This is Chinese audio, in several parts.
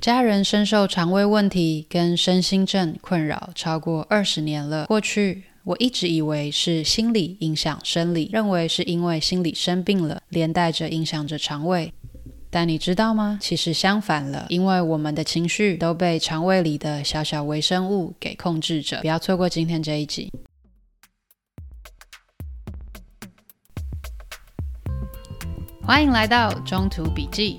家人深受肠胃问题跟身心症困扰超过二十年了。过去我一直以为是心理影响生理，认为是因为心理生病了，连带着影响着肠胃。但你知道吗？其实相反了，因为我们的情绪都被肠胃里的小小微生物给控制着。不要错过今天这一集。欢迎来到中途笔记，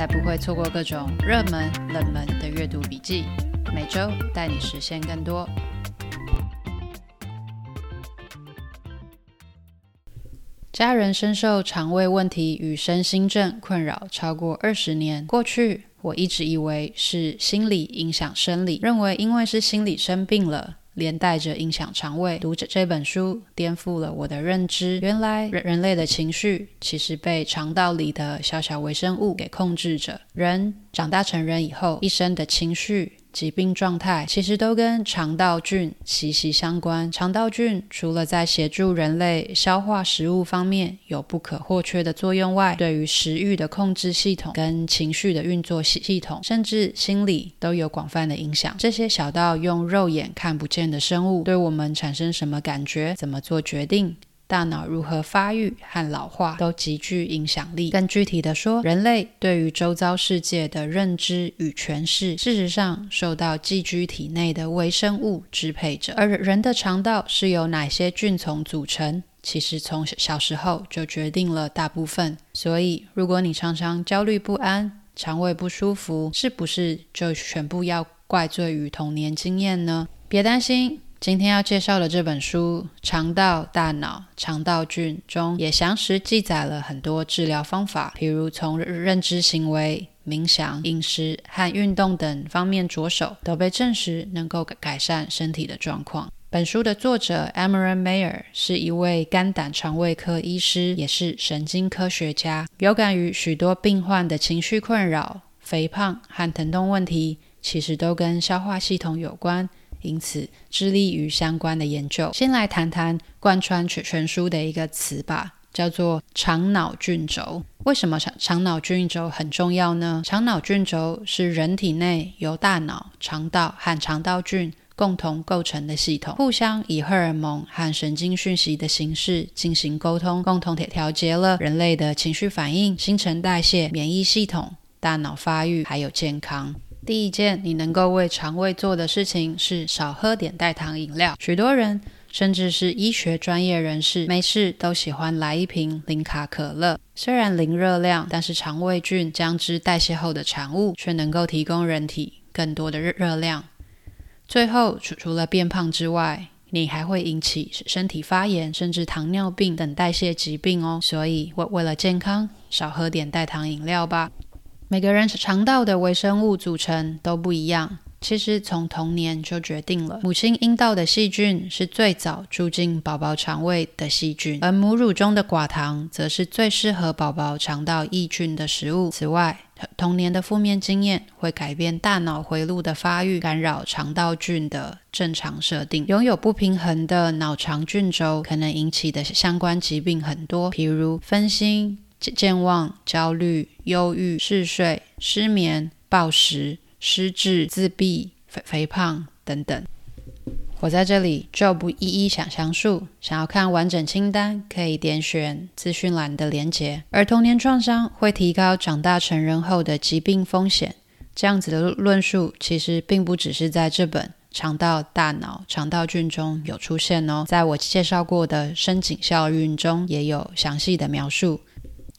才不会错过各种热门、冷门的阅读笔记。每周带你实现更多。家人深受肠胃问题与身心症困扰超过二十年。过去我一直以为是心理影响生理，认为因为是心理生病了，连带着影响肠胃。读着这本书，颠覆了我的认知。原来人人类的情绪其实被肠道里的小小微生物给控制着。人长大成人以后，一生的情绪。疾病状态其实都跟肠道菌息息相关。肠道菌除了在协助人类消化食物方面有不可或缺的作用外，对于食欲的控制系统跟情绪的运作系系统，甚至心理都有广泛的影响。这些小到用肉眼看不见的生物对我们产生什么感觉，怎么做决定，大脑如何发育和老化都极具影响力。更具体的说，人类对于周遭世界的认知与诠释，事实上受到寄居体内的微生物支配着。而人的肠道是由哪些菌丛组成，其实从小时候就决定了大部分。所以，如果你常常焦虑不安、肠胃不舒服，是不是就全部要怪罪于童年经验呢？别担心。今天要介绍的这本书《肠道、大脑、肠道菌》中，也详实记载了很多治疗方法，譬如从认知行为、冥想、饮食和运动等方面着手，都被证实能够改善身体的状况。本书的作者 amaranmayer 是一位肝胆肠胃科医师，也是神经科学家，有感于许多病患的情绪困扰、肥胖和疼痛问题，其实都跟消化系统有关。因此，致力于相关的研究。先来谈谈贯穿全全书的一个词吧，叫做“肠脑菌轴”。为什么肠肠脑菌轴很重要呢？肠脑菌轴是人体内由大脑、肠道和肠道菌共同构成的系统，互相以荷尔蒙和神经讯息的形式进行沟通，共同调调节了人类的情绪反应、新陈代谢、免疫系统、大脑发育还有健康。第一件你能够为肠胃做的事情是少喝点代糖饮料。许多人，甚至是医学专业人士，没事都喜欢来一瓶零卡可乐。虽然零热量，但是肠胃菌将之代谢后的产物却能够提供人体更多的热热量。最后，除除了变胖之外，你还会引起身体发炎，甚至糖尿病等代谢疾病哦。所以，为为了健康，少喝点代糖饮料吧。每个人肠道的微生物组成都不一样，其实从童年就决定了。母亲阴道的细菌是最早住进宝宝肠胃的细菌，而母乳中的寡糖则是最适合宝宝肠道益菌的食物。此外，童年的负面经验会改变大脑回路的发育，干扰肠道菌的正常设定。拥有不平衡的脑肠菌轴可能引起的相关疾病很多，譬如分心。健忘、焦虑、忧郁、嗜睡、失眠、暴食、失智、自闭、肥肥胖等等，我在这里就不一一想详述。想要看完整清单，可以点选资讯栏的连结。而童年创伤会提高长大成人后的疾病风险，这样子的论述其实并不只是在这本《肠道、大脑、肠道菌》中有出现哦，在我介绍过的深井效应中也有详细的描述。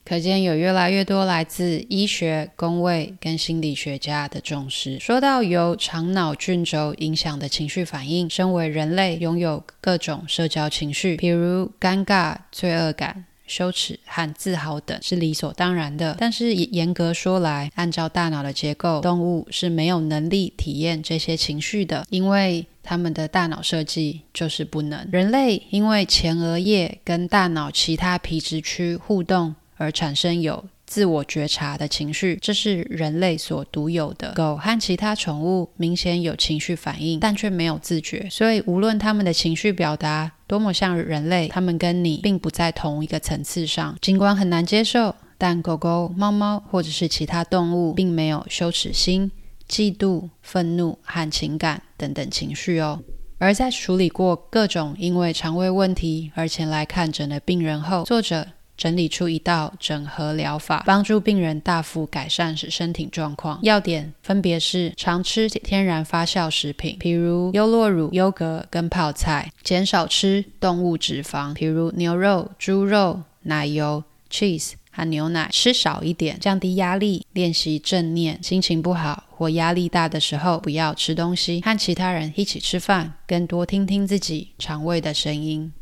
可见有越来越多来自医学、公卫跟心理学家的重视。说到由肠脑菌轴影响的情绪反应，身为人类拥有各种社交情绪，比如尴尬、罪恶感、羞耻和自豪等是理所当然的。但是严格说来，按照大脑的结构，动物是没有能力体验这些情绪的，因为他们的大脑设计就是不能。人类因为前额叶跟大脑其他皮质区互动而产生有自我觉察的情绪，这是人类所独有的。狗和其他宠物明显有情绪反应，但却没有自觉。所以，无论他们的情绪表达多么像人类，他们跟你并不在同一个层次上。尽管很难接受，但狗狗、猫猫或者是其他动物并没有羞耻心、嫉妒、愤怒和情感等等情绪哦。而在处理过各种因为肠胃问题而前来看诊的病人后，作者，整理出一道整合疗法，帮助病人大幅改善身体状况。要点分别是常吃天然发酵食品，譬如优酪乳、优格跟泡菜；减少吃动物脂肪，譬如牛肉、猪肉、奶油、cheese 和牛奶；吃少一点，降低压力，练习正念。心情不好或压力大的时候，不要吃东西，和其他人一起吃饭，更多听听自己肠胃的声音。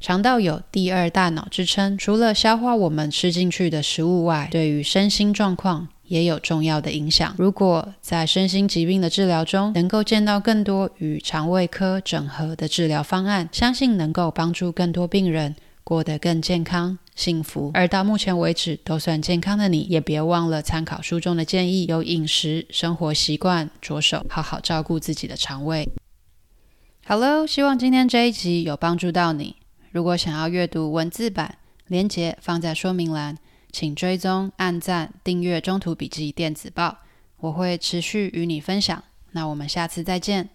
肠道有第二大脑之称，除了消化我们吃进去的食物外，对于身心状况也有重要的影响。如果在身心疾病的治疗中能够见到更多与肠胃科整合的治疗方案，相信能够帮助更多病人过得更健康、幸福。而到目前为止都算健康的你，也别忘了参考书中的建议，由饮食生活习惯着手，好好照顾自己的肠胃。好喽，希望今天这一集有帮助到你。如果想要阅读文字版，连接放在说明栏，请追踪、按赞、订阅《中途笔记电子报》，我会持续与你分享。那我们下次再见。